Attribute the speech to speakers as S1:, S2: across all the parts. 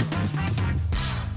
S1: Música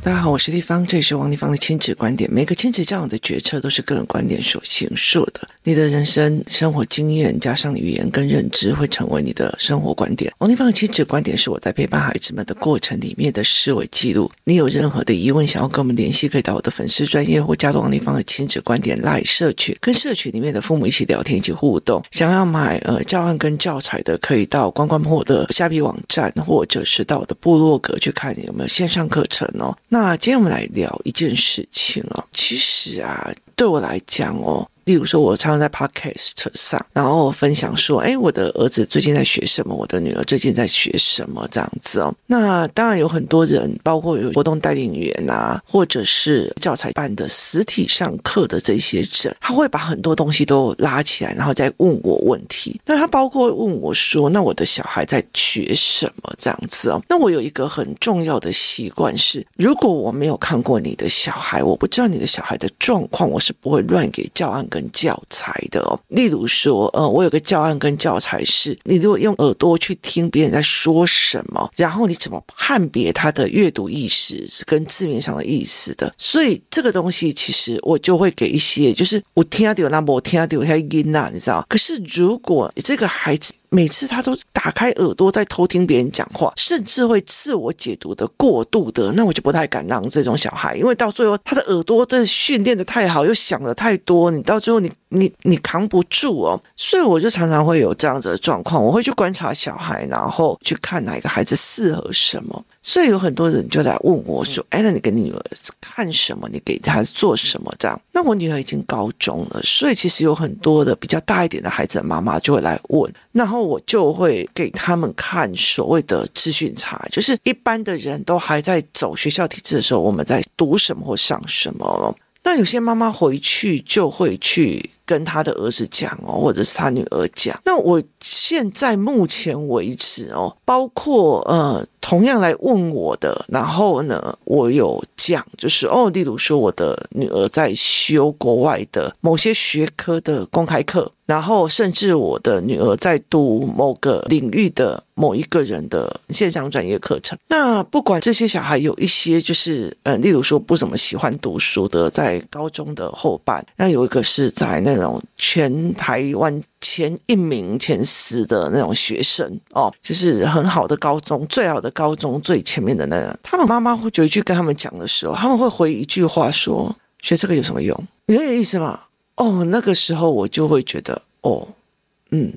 S1: 大家好，我是丽芳，这里是王立芳的亲子观点。每个亲子教养的决策都是个人观点所形塑的。你的人生生活经验加上语言跟认知，会成为你的生活观点。王立芳的亲子观点是我在陪伴孩子们的过程里面的思维记录。你有任何的疑问，想要跟我们联系，可以到我的粉丝专业或加入王立芳的亲子观点 LINE 社群，跟社群里面的父母一起聊天，一起互动。想要买呃教案跟教材的，可以到关关破的虾皮网站，或者是到我的部落格去看有没有线上课程哦。那今天我们来聊一件事情哦，其实啊，对我来讲哦。例如说，我常常在 Podcast 上，然后分享说，哎，我的儿子最近在学什么？我的女儿最近在学什么？这样子哦。那当然有很多人，包括有活动带领员啊，或者是教材办的实体上课的这些人，他会把很多东西都拉起来，然后再问我问题。那他包括问我说，那我的小孩在学什么？这样子哦。那我有一个很重要的习惯是，如果我没有看过你的小孩，我不知道你的小孩的状况，我是不会乱给教案跟教材的哦，例如说，呃，我有个教案跟教材是，你如果用耳朵去听别人在说什么，然后你怎么判别他的阅读意识是跟字面上的意思的，所以这个东西其实我就会给一些，就是我听到有那么我听到有些音呐，你知道？可是如果这个孩子，每次他都打开耳朵在偷听别人讲话，甚至会自我解读的过度的，那我就不太敢让这种小孩，因为到最后他的耳朵的训练的太好，又想的太多，你到最后你你你扛不住哦，所以我就常常会有这样子的状况，我会去观察小孩，然后去看哪一个孩子适合什么。所以有很多人就来问我说：“哎，那你跟你女儿看什么？你给她做什么？”这样，那我女儿已经高中了，所以其实有很多的比较大一点的孩子的妈妈就会来问，然后我就会给他们看所谓的资讯差，就是一般的人都还在走学校体制的时候，我们在读什么或上什么。那有些妈妈回去就会去跟她的儿子讲哦，或者是她女儿讲。那我现在目前为止哦，包括呃。同样来问我的，然后呢，我有讲，就是哦，例如说我的女儿在修国外的某些学科的公开课，然后甚至我的女儿在读某个领域的某一个人的线上专业课程。那不管这些小孩有一些就是，呃，例如说不怎么喜欢读书的，在高中的后半，那有一个是在那种全台湾前一名、前十的那种学生哦，就是很好的高中，最好的。高中最前面的那个，他们妈妈会有一句跟他们讲的时候，他们会回一句话说：“学这个有什么用？”你有点意思吗？哦，那个时候我就会觉得，哦，嗯，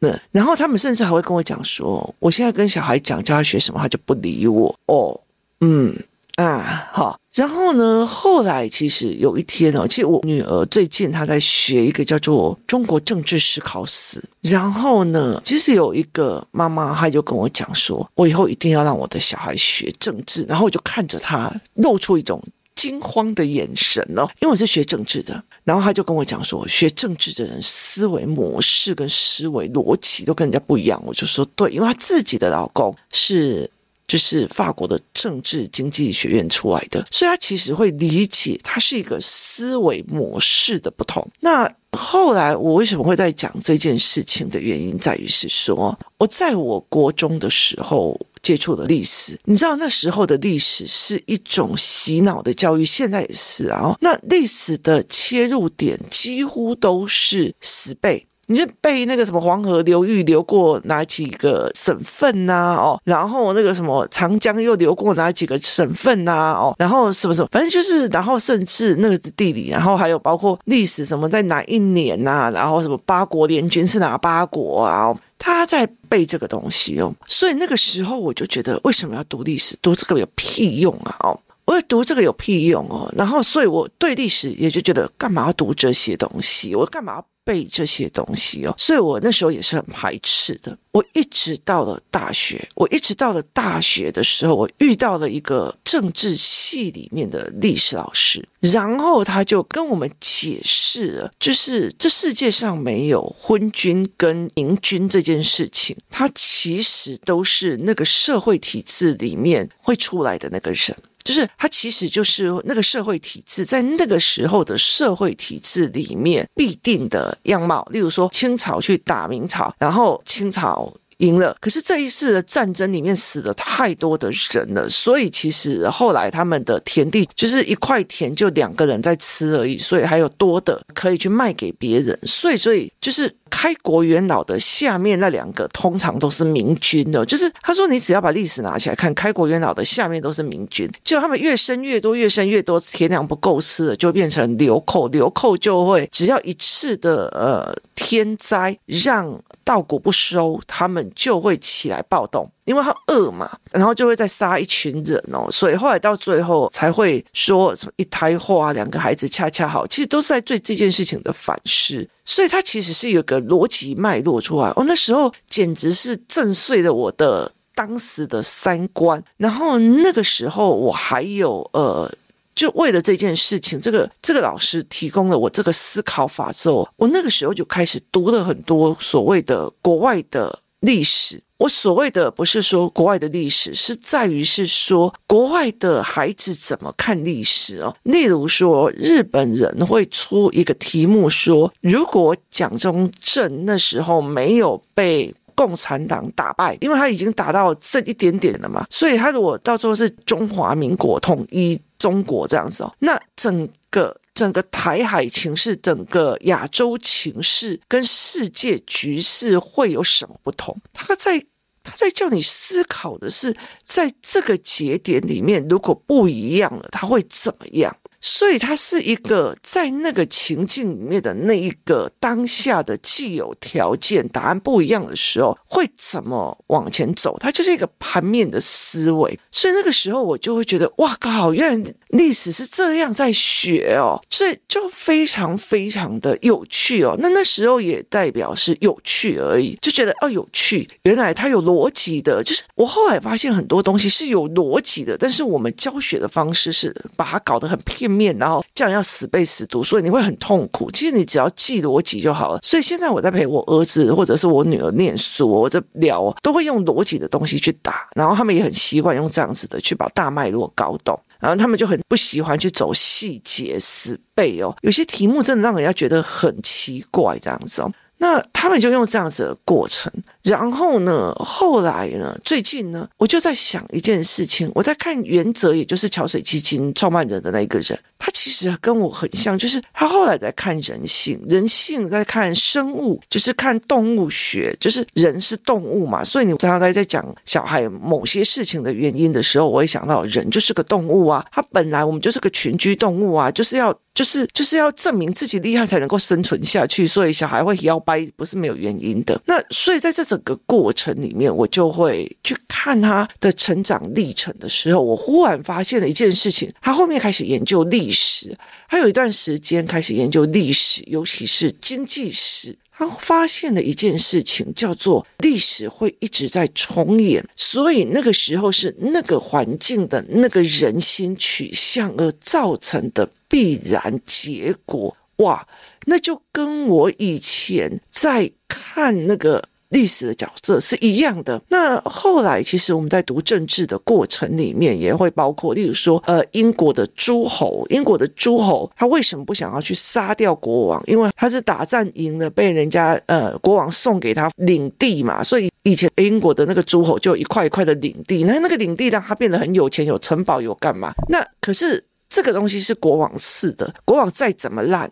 S1: 那然后他们甚至还会跟我讲说：“我现在跟小孩讲叫他学什么，他就不理我。”哦，嗯。啊，好。然后呢，后来其实有一天哦，其实我女儿最近她在学一个叫做中国政治思考史。然后呢，其实有一个妈妈，她就跟我讲说，我以后一定要让我的小孩学政治。然后我就看着她，露出一种惊慌的眼神哦，因为我是学政治的。然后他就跟我讲说，学政治的人思维模式跟思维逻辑都跟人家不一样。我就说对，因为他自己的老公是。就是法国的政治经济学院出来的，所以他其实会理解，它是一个思维模式的不同。那后来我为什么会在讲这件事情的原因，在于是说，我在我国中的时候接触的历史，你知道那时候的历史是一种洗脑的教育，现在也是啊。那历史的切入点几乎都是死背。你就背那个什么黄河流域流过哪几个省份呐？哦，然后那个什么长江又流过哪几个省份呐？哦，然后什么什么，反正就是，然后甚至那个地理，然后还有包括历史什么在哪一年呐？然后什么八国联军是哪八国啊？他在背这个东西哦，所以那个时候我就觉得，为什么要读历史？读这个有屁用啊？哦，我读这个有屁用哦？然后，所以我对历史也就觉得，干嘛要读这些东西？我干嘛？背这些东西哦，所以我那时候也是很排斥的。我一直到了大学，我一直到了大学的时候，我遇到了一个政治系里面的历史老师，然后他就跟我们解释了，就是这世界上没有昏君跟明君这件事情，他其实都是那个社会体制里面会出来的那个人。就是他其实就是那个社会体制，在那个时候的社会体制里面必定的样貌。例如说，清朝去打明朝，然后清朝赢了。可是这一次的战争里面死了太多的人了，所以其实后来他们的田地就是一块田就两个人在吃而已，所以还有多的可以去卖给别人。所以，所以就是。开国元老的下面那两个通常都是明君的，就是他说你只要把历史拿起来看，开国元老的下面都是明君，就他们越生越多，越生越多，田粮不够吃了，就变成流寇，流寇就会只要一次的呃天灾让稻谷不收，他们就会起来暴动。因为他饿嘛，然后就会再杀一群人哦，所以后来到最后才会说什么一胎化，两个孩子恰恰好，其实都是在对这件事情的反噬，所以它其实是有个逻辑脉络出来哦。那时候简直是震碎了我的当时的三观，然后那个时候我还有呃，就为了这件事情，这个这个老师提供了我这个思考法之后，我那个时候就开始读了很多所谓的国外的历史。我所谓的不是说国外的历史，是在于是说国外的孩子怎么看历史哦。例如说，日本人会出一个题目说，如果蒋中正那时候没有被共产党打败，因为他已经打到这一点点了嘛，所以他如果到时候是中华民国统一中国这样子哦，那整个。整个台海情势，整个亚洲情势跟世界局势会有什么不同？他在他在叫你思考的是，在这个节点里面，如果不一样了，他会怎么样？所以它是一个在那个情境里面的那一个当下的既有条件，答案不一样的时候会怎么往前走？它就是一个盘面的思维。所以那个时候我就会觉得，哇靠，原来历史是这样在学哦，所以就非常非常的有趣哦。那那时候也代表是有趣而已，就觉得哦有趣，原来它有逻辑的。就是我后来发现很多东西是有逻辑的，但是我们教学的方式是把它搞得很片面。然后这样要死背死读，所以你会很痛苦。其实你只要记逻辑就好了。所以现在我在陪我儿子或者是我女儿念书，我在聊，都会用逻辑的东西去打，然后他们也很习惯用这样子的去把大脉络搞懂，然后他们就很不喜欢去走细节死背哦。有些题目真的让人家觉得很奇怪，这样子哦。那他们就用这样子的过程，然后呢，后来呢，最近呢，我就在想一件事情，我在看原则，也就是桥水基金创办人的那一个人，他其实跟我很像，就是他后来在看人性，人性在看生物，就是看动物学，就是人是动物嘛，所以你常常在在讲小孩某些事情的原因的时候，我会想到人就是个动物啊，他本来我们就是个群居动物啊，就是要。就是就是要证明自己厉害才能够生存下去，所以小孩会摇摆不是没有原因的。那所以在这整个过程里面，我就会去看他的成长历程的时候，我忽然发现了一件事情：他后面开始研究历史，他有一段时间开始研究历史，尤其是经济史。他发现了一件事情，叫做历史会一直在重演，所以那个时候是那个环境的那个人心取向而造成的必然结果。哇，那就跟我以前在看那个。历史的角色是一样的。那后来，其实我们在读政治的过程里面，也会包括，例如说，呃，英国的诸侯，英国的诸侯，他为什么不想要去杀掉国王？因为他是打仗赢了，被人家呃国王送给他领地嘛。所以以前英国的那个诸侯就一块一块的领地，那那个领地让他变得很有钱，有城堡，有干嘛？那可是这个东西是国王赐的，国王再怎么烂，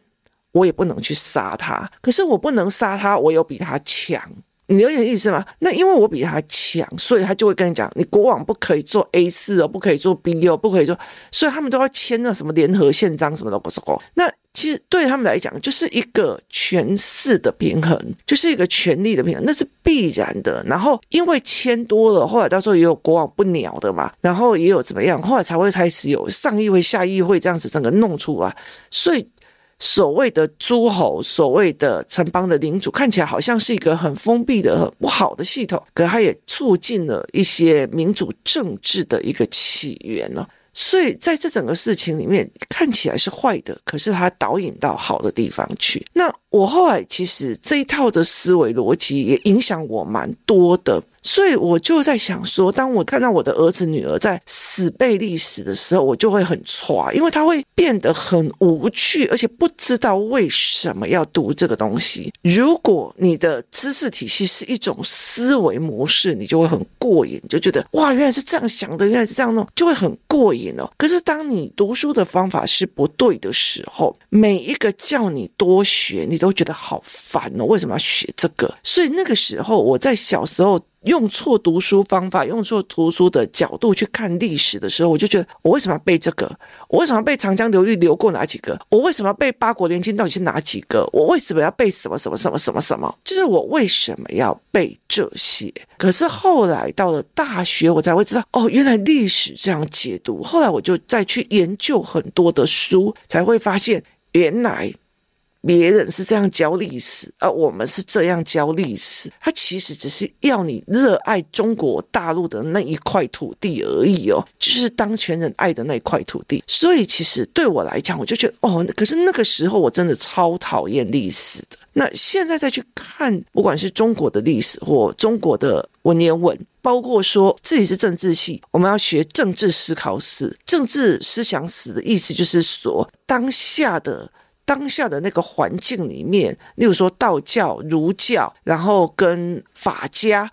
S1: 我也不能去杀他。可是我不能杀他，我有比他强。你有点意思吗？那因为我比他强，所以他就会跟你讲，你国王不可以做 A 四哦，不可以做 B 六，不可以做，所以他们都要签那什么联合宪章，什么都不是哦。那其实对他们来讲，就是一个权势的平衡，就是一个权力的平衡，那是必然的。然后因为签多了，后来到时候也有国王不鸟的嘛，然后也有怎么样，后来才会开始有上议会、下议会这样子整个弄出来，所以。所谓的诸侯，所谓的城邦的领主，看起来好像是一个很封闭的、很不好的系统，可它也促进了一些民主政治的一个起源呢。所以在这整个事情里面，看起来是坏的，可是它导引到好的地方去。那我后来其实这一套的思维逻辑也影响我蛮多的。所以我就在想说，当我看到我的儿子女儿在死背历史的时候，我就会很挫，因为他会变得很无趣，而且不知道为什么要读这个东西。如果你的知识体系是一种思维模式，你就会很过瘾，就觉得哇，原来是这样想的，原来是这样弄，就会很过瘾哦。可是当你读书的方法是不对的时候，每一个叫你多学，你都觉得好烦哦。为什么要学这个？所以那个时候，我在小时候。用错读书方法，用错读书的角度去看历史的时候，我就觉得我为什么要背这个？我为什么要背长江流域流过哪几个？我为什么要背八国联军到底是哪几个？我为什么要背什么什么什么什么什么？就是我为什么要背这些？可是后来到了大学，我才会知道，哦，原来历史这样解读。后来我就再去研究很多的书，才会发现原来。别人是这样教历史，而我们是这样教历史。他其实只是要你热爱中国大陆的那一块土地而已哦，就是当权人爱的那一块土地。所以其实对我来讲，我就觉得哦，可是那个时候我真的超讨厌历史的。那现在再去看，不管是中国的历史或中国的文言文，包括说自己是政治系，我们要学政治思考史、政治思想史的意思，就是说当下的。当下的那个环境里面，例如说道教、儒教，然后跟法家。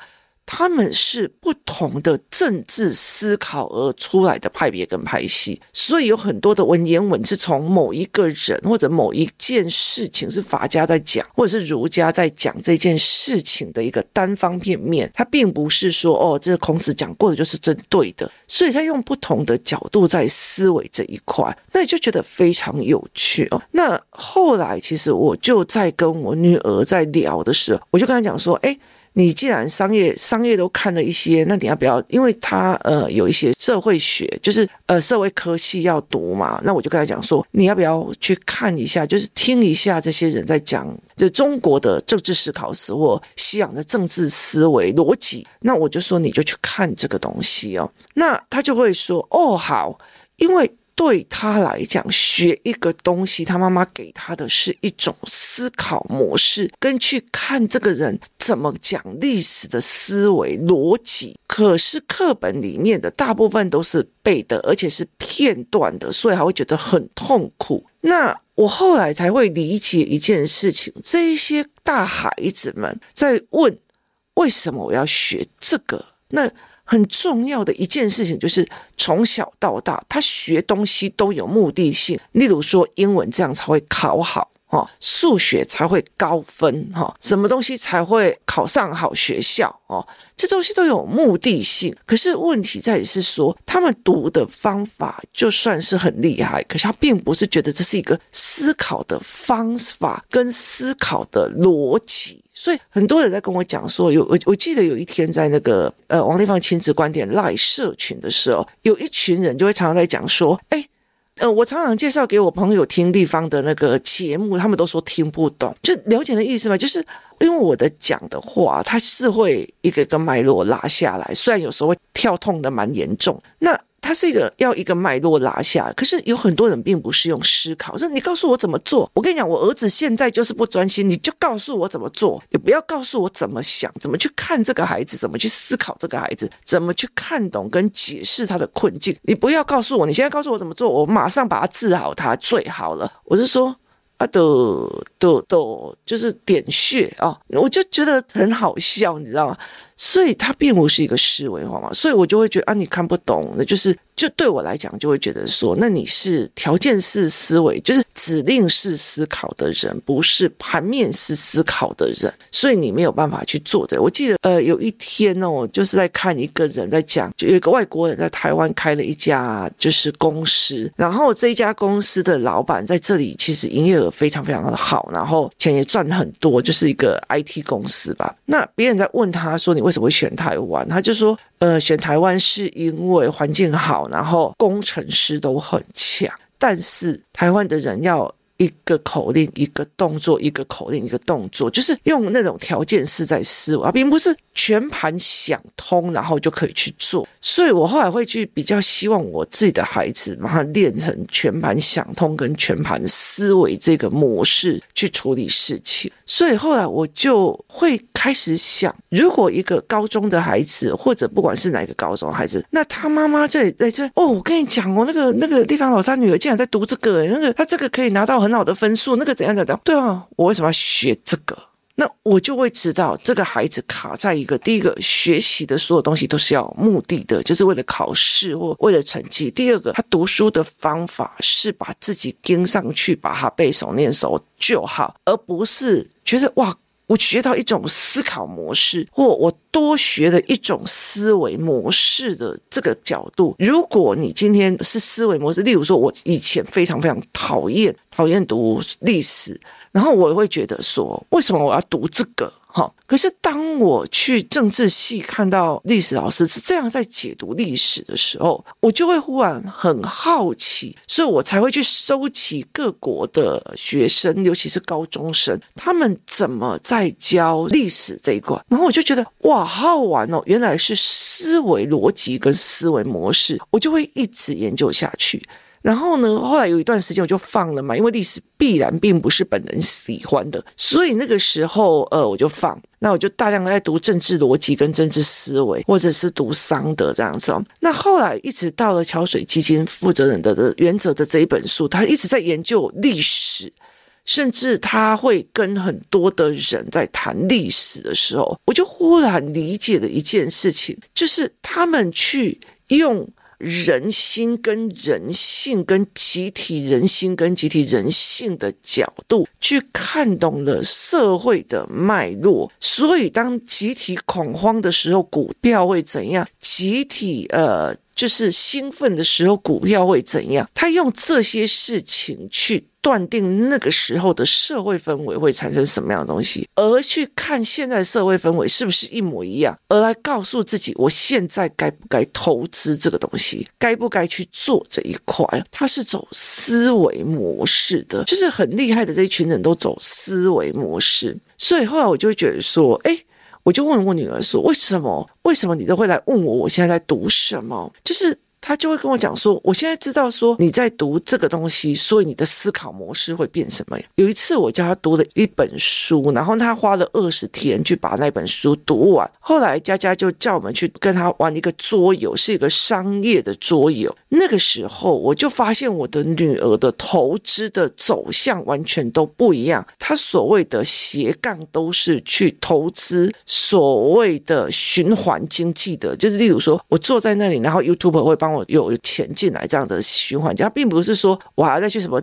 S1: 他们是不同的政治思考而出来的派别跟派系，所以有很多的文言文是从某一个人或者某一件事情是法家在讲，或者是儒家在讲这件事情的一个单方片面，他并不是说哦，这个孔子讲过的就是真对的，所以他用不同的角度在思维这一块，那你就觉得非常有趣哦。那后来其实我就在跟我女儿在聊的时候，我就跟她讲说，哎。你既然商业商业都看了一些，那你要不要？因为他呃有一些社会学，就是呃社会科系要读嘛。那我就跟他讲说，你要不要去看一下，就是听一下这些人在讲，就中国的政治思考史或西洋的政治思维逻辑。那我就说，你就去看这个东西哦。那他就会说，哦好，因为。对他来讲，学一个东西，他妈妈给他的是一种思考模式，跟去看这个人怎么讲历史的思维逻辑。可是课本里面的大部分都是背的，而且是片段的，所以还会觉得很痛苦。那我后来才会理解一件事情：这一些大孩子们在问为什么我要学这个？那。很重要的一件事情就是，从小到大，他学东西都有目的性。例如说，英文这样才会考好，哈，数学才会高分，哈，什么东西才会考上好学校，哦，这东西都有目的性。可是问题在于是说，他们读的方法就算是很厉害，可是他并不是觉得这是一个思考的方法跟思考的逻辑。所以很多人在跟我讲说，有我我记得有一天在那个呃王立芳亲子观点赖社群的时候，有一群人就会常常在讲说，哎，呃，我常常介绍给我朋友听地方的那个节目，他们都说听不懂，就了解的意思嘛，就是因为我的讲的话，它是会一个一个脉络拉下来，虽然有时候会跳痛的蛮严重，那。它是一个要一个脉络拉下，可是有很多人并不是用思考，说你告诉我怎么做。我跟你讲，我儿子现在就是不专心，你就告诉我怎么做，你不要告诉我怎么想，怎么去看这个孩子，怎么去思考这个孩子，怎么去看懂跟解释他的困境。你不要告诉我，你现在告诉我怎么做，我马上把他治好，他最好了。我是说。啊，都都都就是点穴啊，我就觉得很好笑，你知道吗？所以它并不是一个思维方法，所以我就会觉得啊，你看不懂，那就是。就对我来讲，就会觉得说，那你是条件式思维，就是指令式思考的人，不是盘面式思考的人，所以你没有办法去做的。我记得，呃，有一天哦，就是在看一个人在讲，就有一个外国人在台湾开了一家就是公司，然后这一家公司的老板在这里其实营业额非常非常的好，然后钱也赚很多，就是一个 IT 公司吧。那别人在问他说，你为什么会选台湾？他就说。呃，选台湾是因为环境好，然后工程师都很强，但是台湾的人要一个口令一个动作，一个口令一个动作，就是用那种条件式在思维，而并不是全盘想通，然后就可以去做。所以我后来会去比较希望我自己的孩子把它练成全盘想通跟全盘思维这个模式去处理事情。所以后来我就会开始想，如果一个高中的孩子，或者不管是哪个高中孩子，那他妈妈在在这哦，我跟你讲哦，那个那个地方老三女儿竟然在读这个，那个他这个可以拿到很好的分数，那个怎样怎样？对啊，我为什么要学这个？那我就会知道，这个孩子卡在一个第一个学习的所有东西都是要目的的，就是为了考试或为了成绩。第二个，他读书的方法是把自己跟上去，把它背熟念熟就好，而不是觉得哇。我学到一种思考模式，或我多学了一种思维模式的这个角度。如果你今天是思维模式，例如说，我以前非常非常讨厌讨厌读历史，然后我会觉得说，为什么我要读这个？好，可是当我去政治系看到历史老师是这样在解读历史的时候，我就会忽然很好奇，所以我才会去收集各国的学生，尤其是高中生，他们怎么在教历史这一块。然后我就觉得哇，好好玩哦，原来是思维逻辑跟思维模式，我就会一直研究下去。然后呢，后来有一段时间我就放了嘛，因为历史必然并不是本人喜欢的，所以那个时候呃我就放，那我就大量的在读政治逻辑跟政治思维，或者是读桑德这样子哦。那后来一直到了桥水基金负责人的的原则的这一本书，他一直在研究历史，甚至他会跟很多的人在谈历史的时候，我就忽然理解了一件事情，就是他们去用。人心跟人性，跟集体人心跟集体人性的角度去看懂了社会的脉络，所以当集体恐慌的时候，股票会怎样？集体呃。就是兴奋的时候，股票会怎样？他用这些事情去断定那个时候的社会氛围会产生什么样的东西，而去看现在社会氛围是不是一模一样，而来告诉自己，我现在该不该投资这个东西，该不该去做这一块？他是走思维模式的，就是很厉害的这一群人都走思维模式，所以后来我就觉得说，哎。我就问我女儿说：“为什么？为什么你都会来问我？我现在在读什么？就是。”他就会跟我讲说，我现在知道说你在读这个东西，所以你的思考模式会变什么呀？有一次我叫他读了一本书，然后他花了二十天去把那本书读完。后来佳佳就叫我们去跟他玩一个桌游，是一个商业的桌游。那个时候我就发现我的女儿的投资的走向完全都不一样。她所谓的斜杠都是去投资所谓的循环经济的，就是例如说我坐在那里，然后 YouTube 会帮。我有钱进来这样的循环，它并不是说我还要再去什么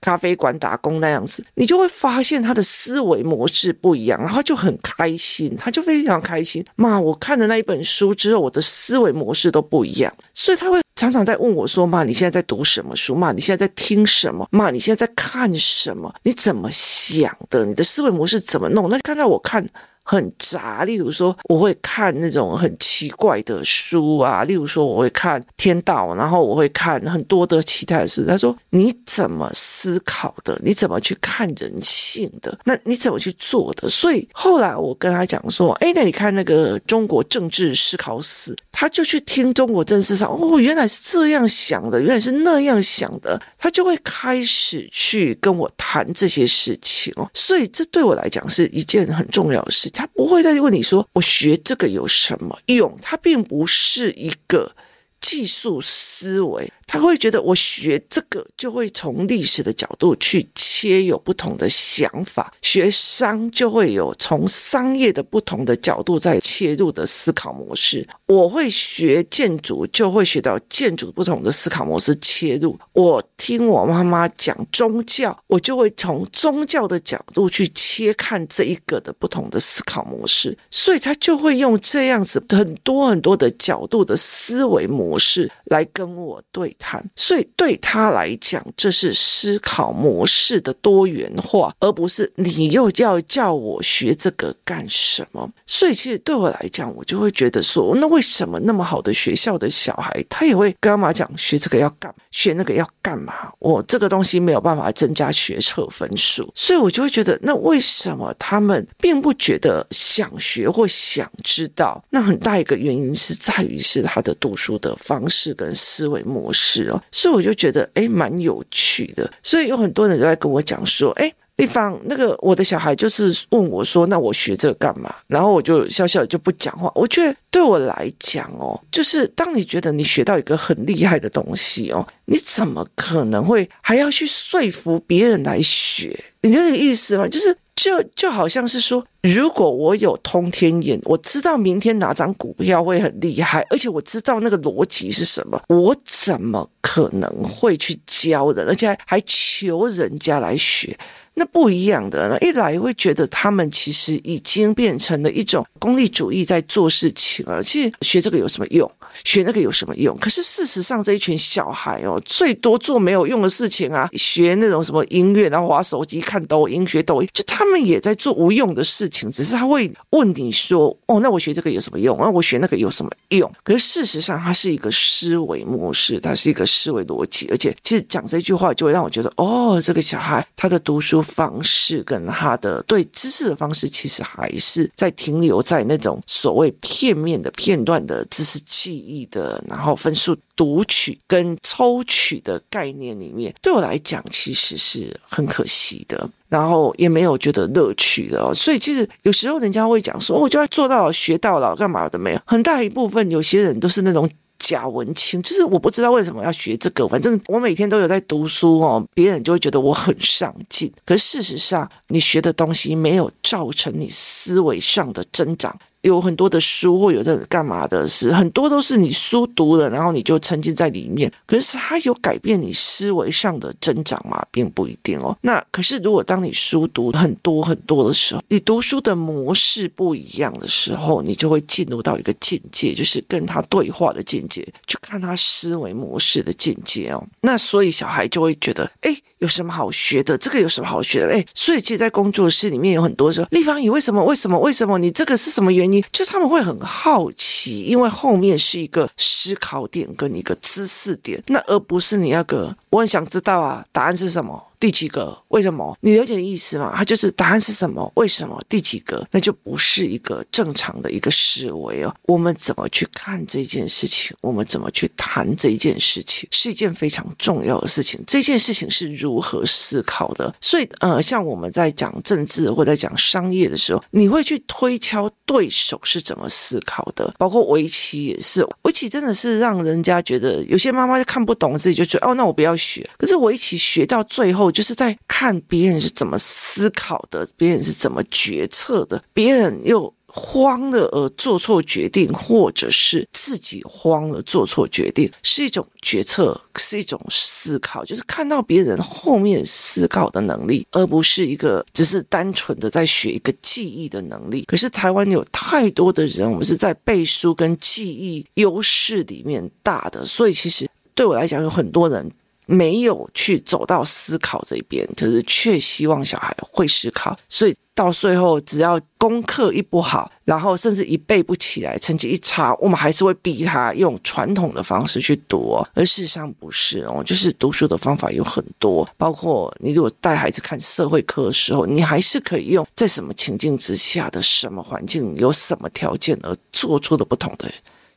S1: 咖啡馆打工那样子，你就会发现他的思维模式不一样，然后就很开心，他就非常开心。妈，我看了那一本书之后，我的思维模式都不一样，所以他会常常在问我说：“妈，你现在在读什么书？妈，你现在在听什么？妈，你现在在看什么？你怎么想的？你的思维模式怎么弄？”那看到我看。很杂，例如说我会看那种很奇怪的书啊，例如说我会看天道，然后我会看很多的其他的书。他说，你怎么思考的？你怎么去看人性的？那你怎么去做的？所以后来我跟他讲说，哎，那你看那个中国政治思考史，他就去听中国政治上，哦，原来是这样想的，原来是那样想的，他就会开始去跟我谈这些事情哦。所以这对我来讲是一件很重要的事情。他不会再问你说，我学这个有什么用？他并不是一个技术思维。他会觉得我学这个就会从历史的角度去切，有不同的想法；学商就会有从商业的不同的角度在切入的思考模式。我会学建筑，就会学到建筑不同的思考模式切入。我听我妈妈讲宗教，我就会从宗教的角度去切看这一个的不同的思考模式。所以他就会用这样子很多很多的角度的思维模式来跟我对谈，所以对他来讲，这是思考模式的多元化，而不是你又要叫我学这个干什么？所以其实对我来讲，我就会觉得说，那为什么那么好的学校的小孩，他也会跟妈妈讲学这个要干，学那个要干嘛？我这个东西没有办法增加学测分数，所以我就会觉得，那为什么他们并不觉得想学或想知道？那很大一个原因是在于是他的读书的方式跟思维模式是哦，所以我就觉得诶蛮有趣的。所以有很多人都在跟我讲说，诶丽芳，那个我的小孩就是问我说，那我学这个干嘛？然后我就笑笑就不讲话。我觉得对我来讲哦，就是当你觉得你学到一个很厉害的东西哦，你怎么可能会还要去说服别人来学？你这个意思吗？就是。就就好像是说，如果我有通天眼，我知道明天哪张股票会很厉害，而且我知道那个逻辑是什么，我怎么可能会去教人，而且还还求人家来学？那不一样的，一来会觉得他们其实已经变成了一种功利主义在做事情了。其实学这个有什么用？学那个有什么用？可是事实上，这一群小孩哦，最多做没有用的事情啊，学那种什么音乐，然后玩手机、看抖音、学抖音，就他们也在做无用的事情。只是他会问你说：“哦，那我学这个有什么用？那我学那个有什么用？”可是事实上，它是一个思维模式，它是一个思维逻辑，而且其实讲这句话就会让我觉得，哦，这个小孩他的读书。方式跟他的对知识的方式，其实还是在停留在那种所谓片面的片段的知识记忆的，然后分数读取跟抽取的概念里面。对我来讲，其实是很可惜的，然后也没有觉得乐趣的。所以，其实有时候人家会讲说，我就要做到学到了，干嘛的没有？很大一部分有些人都是那种。贾文清，就是我不知道为什么要学这个，反正我每天都有在读书哦，别人就会觉得我很上进。可是事实上，你学的东西没有造成你思维上的增长。有很多的书或有这干嘛的事，很多都是你书读了，然后你就沉浸在里面。可是它有改变你思维上的增长吗？并不一定哦。那可是如果当你书读很多很多的时候，你读书的模式不一样的时候，你就会进入到一个境界，就是跟他对话的境界，去看他思维模式的境界哦。那所以小孩就会觉得，哎，有什么好学的？这个有什么好学的？哎，所以其实，在工作室里面有很多说，立方，你为什么？为什么？为什么？你这个是什么原因？你就他们会很好奇，因为后面是一个思考点跟一个知识点，那而不是你那个。我很想知道啊，答案是什么？第几个？为什么？你了解意思吗？它就是答案是什么？为什么？第几个？那就不是一个正常的一个思维哦。我们怎么去看这件事情？我们怎么去谈这件事情？是一件非常重要的事情。这件事情是如何思考的？所以，呃，像我们在讲政治或者在讲商业的时候，你会去推敲对手是怎么思考的。包括围棋也是，围棋真的是让人家觉得有些妈妈就看不懂，自己就觉得哦，那我不要学。可是围棋学到最后。我就是在看别人是怎么思考的，别人是怎么决策的，别人又慌了而做错决定，或者是自己慌了做错决定，是一种决策，是一种思考，就是看到别人后面思考的能力，而不是一个只是单纯的在学一个记忆的能力。可是台湾有太多的人，我们是在背书跟记忆优势里面大的，所以其实对我来讲，有很多人。没有去走到思考这边，就是却希望小孩会思考，所以到最后只要功课一不好，然后甚至一背不起来，成绩一差，我们还是会逼他用传统的方式去读。而事实上不是哦，就是读书的方法有很多，包括你如果带孩子看社会课的时候，你还是可以用在什么情境之下的什么环境，有什么条件而做出的不同的。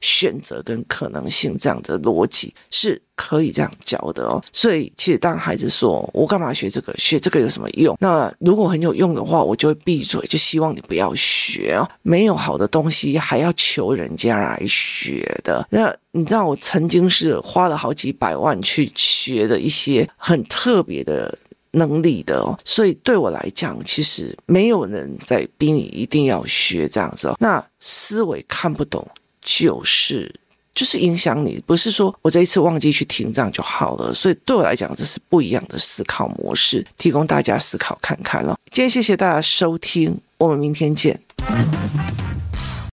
S1: 选择跟可能性这样的逻辑是可以这样教的哦，所以其实当孩子说“我干嘛学这个？学这个有什么用？”那如果很有用的话，我就会闭嘴，就希望你不要学哦。没有好的东西还要求人家来学的。那你知道我曾经是花了好几百万去学的一些很特别的能力的哦，所以对我来讲，其实没有人在逼你一定要学这样子哦。那思维看不懂。就是就是影响你，不是说我这一次忘记去听这样就好了。所以对我来讲，这是不一样的思考模式，提供大家思考看看了。今天谢谢大家收听，我们明天见。